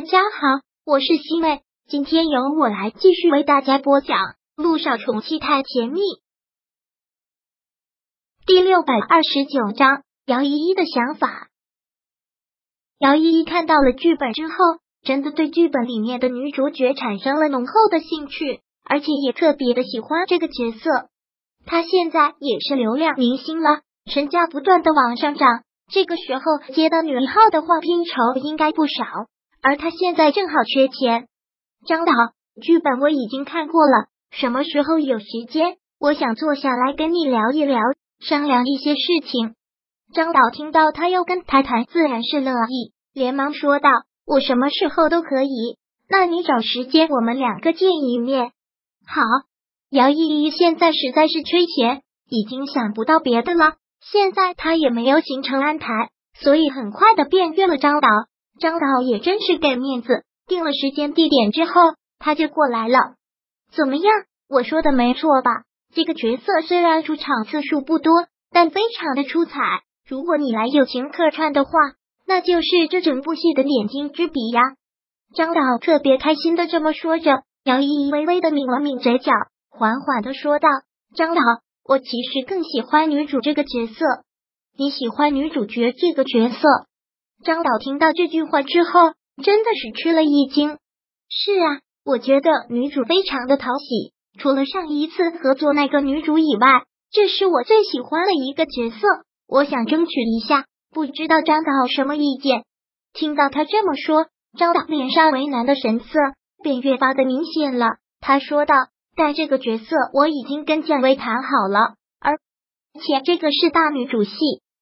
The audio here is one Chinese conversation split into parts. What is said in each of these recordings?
大家好，我是西妹，今天由我来继续为大家播讲《路上宠妻太甜蜜》第六百二十九章。姚依依的想法。姚依依看到了剧本之后，真的对剧本里面的女主角产生了浓厚的兴趣，而且也特别的喜欢这个角色。她现在也是流量明星了，身价不断的往上涨。这个时候接到女一号的话，片酬应该不少。而他现在正好缺钱。张导，剧本我已经看过了，什么时候有时间，我想坐下来跟你聊一聊，商量一些事情。张导听到他要跟他谈，自然是乐意，连忙说道：“我什么时候都可以，那你找时间，我们两个见一面。”好，姚依依现在实在是缺钱，已经想不到别的了。现在他也没有行程安排，所以很快的便约了张导。张导也真是给面子，定了时间地点之后，他就过来了。怎么样？我说的没错吧？这个角色虽然出场次数不多，但非常的出彩。如果你来友情客串的话，那就是这整部戏的点睛之笔呀！张导特别开心的这么说着，姚依依微微的抿了抿嘴角，缓缓的说道：“张导。”我其实更喜欢女主这个角色，你喜欢女主角这个角色？张导听到这句话之后，真的是吃了一惊。是啊，我觉得女主非常的讨喜，除了上一次合作那个女主以外，这是我最喜欢的一个角色。我想争取一下，不知道张导什么意见？听到他这么说，张导脸上为难的神色便越发的明显了。他说道。但这个角色我已经跟蒋薇谈好了，而且这个是大女主戏，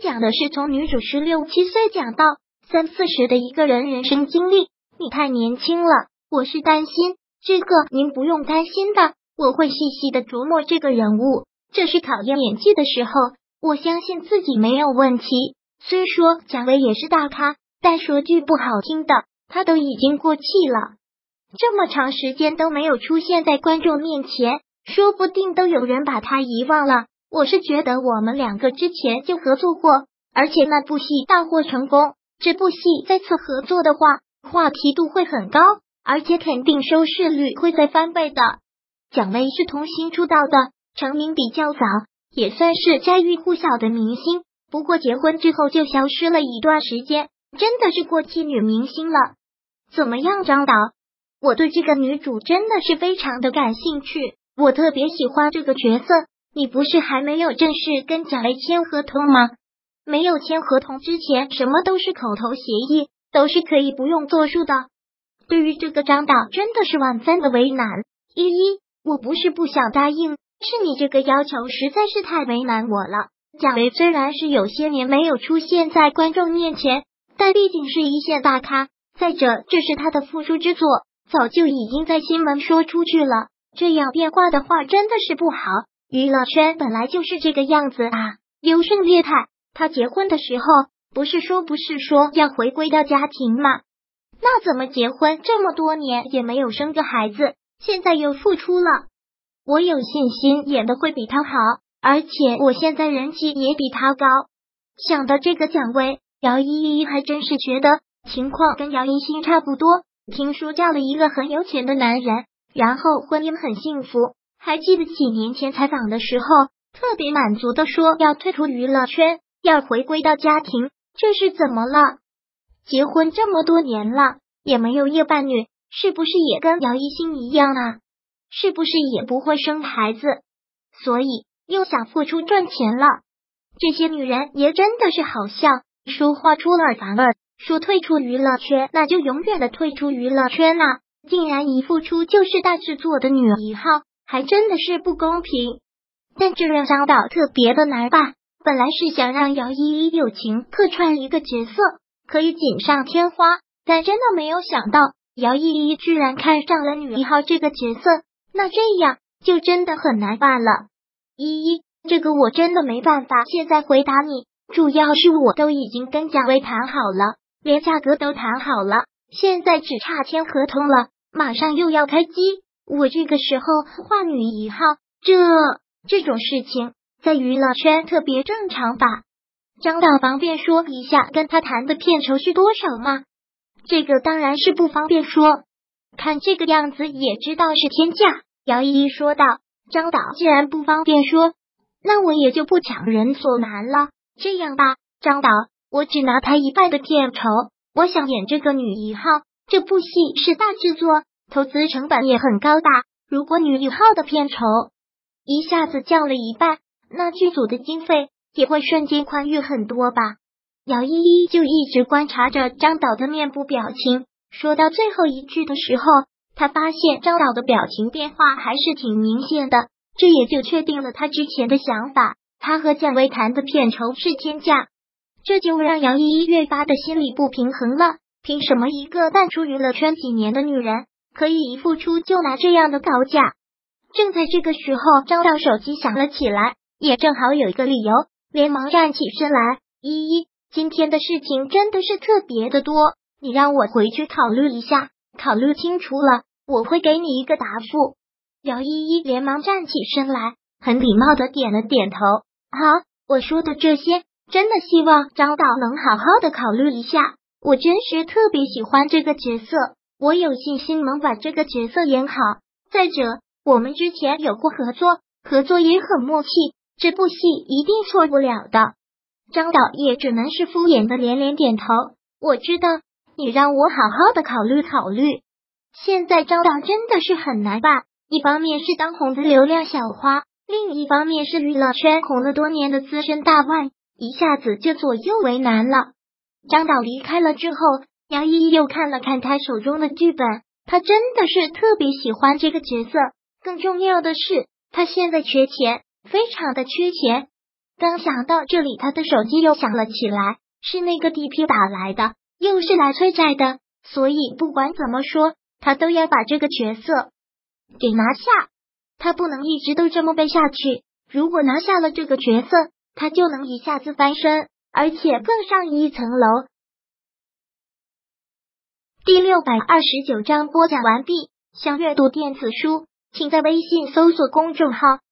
讲的是从女主十六七岁讲到三四十的一个人人生经历。你太年轻了，我是担心这个，您不用担心的，我会细细的琢磨这个人物。这是考验演技的时候，我相信自己没有问题。虽说蒋薇也是大咖，但说句不好听的，他都已经过气了。这么长时间都没有出现在观众面前，说不定都有人把他遗忘了。我是觉得我们两个之前就合作过，而且那部戏大获成功，这部戏再次合作的话，话题度会很高，而且肯定收视率会再翻倍的。蒋薇是童星出道的，成名比较早，也算是家喻户晓的明星。不过结婚之后就消失了一段时间，真的是过气女明星了。怎么样，张导？我对这个女主真的是非常的感兴趣，我特别喜欢这个角色。你不是还没有正式跟贾雷签合同吗？没有签合同之前，什么都是口头协议，都是可以不用作数的。对于这个张导，真的是万分的为难。依依，我不是不想答应，是你这个要求实在是太为难我了。贾雷虽然是有些年没有出现在观众面前，但毕竟是一线大咖，再者这是他的复出之作。早就已经在新闻说出去了，这样变化的话真的是不好。娱乐圈本来就是这个样子啊。优胜劣汰，他结婚的时候不是说不是说要回归到家庭吗？那怎么结婚这么多年也没有生个孩子，现在又复出了？我有信心演的会比他好，而且我现在人气也比他高。想到这个奖位，姚依依还真是觉得情况跟姚一新差不多。听说嫁了一个很有钱的男人，然后婚姻很幸福。还记得几年前采访的时候，特别满足的说要退出娱乐圈，要回归到家庭。这是怎么了？结婚这么多年了，也没有夜伴侣，是不是也跟姚一新一样啊？是不是也不会生孩子？所以又想付出赚钱了？这些女人也真的是好笑，说话出尔反尔。说退出娱乐圈，那就永远的退出娱乐圈了。竟然一复出就是大制作的女一号，还真的是不公平。但这让张导特别的难办。本来是想让姚依依友情客串一个角色，可以锦上添花，但真的没有想到姚依依居然看上了女一号这个角色。那这样就真的很难办了。依依，这个我真的没办法现在回答你，主要是我都已经跟贾薇谈好了。连价格都谈好了，现在只差签合同了，马上又要开机。我这个时候换女一号，这这种事情在娱乐圈特别正常吧？张导方便说一下跟他谈的片酬是多少吗？这个当然是不方便说。看这个样子也知道是天价。姚依依说道：“张导既然不方便说，那我也就不强人所难了。这样吧，张导，我只拿他一半的片酬。我想演这个女一号，这部戏是大制作，投资成本也很高大。如果女一号的片酬一下子降了一半，那剧组的经费也会瞬间宽裕很多吧？”姚依依就一直观察着张导的面部表情。说到最后一句的时候，他发现张导的表情变化还是挺明显的，这也就确定了他之前的想法。他和蒋薇谈的片酬是天价，这就让杨依依越发的心里不平衡了。凭什么一个淡出娱乐圈几年的女人，可以一付出就拿这样的高价？正在这个时候，张导手机响了起来，也正好有一个理由，连忙站起身来：“依依，今天的事情真的是特别的多。”你让我回去考虑一下，考虑清楚了，我会给你一个答复。姚依依连忙站起身来，很礼貌的点了点头。好，我说的这些，真的希望张导能好好的考虑一下。我真是特别喜欢这个角色，我有信心能把这个角色演好。再者，我们之前有过合作，合作也很默契，这部戏一定错不了的。张导也只能是敷衍的连连点头。我知道。你让我好好的考虑考虑。现在张导真的是很难办，一方面是当红的流量小花，另一方面是娱乐圈红了多年的资深大腕，一下子就左右为难了。张导离开了之后，杨依依又看了看他手中的剧本，他真的是特别喜欢这个角色。更重要的是，他现在缺钱，非常的缺钱。刚想到这里，他的手机又响了起来，是那个 DP 打来的。又是来催债的，所以不管怎么说，他都要把这个角色给拿下。他不能一直都这么背下去。如果拿下了这个角色，他就能一下子翻身，而且更上一层楼。第六百二十九章播讲完毕。想阅读电子书，请在微信搜索公众号“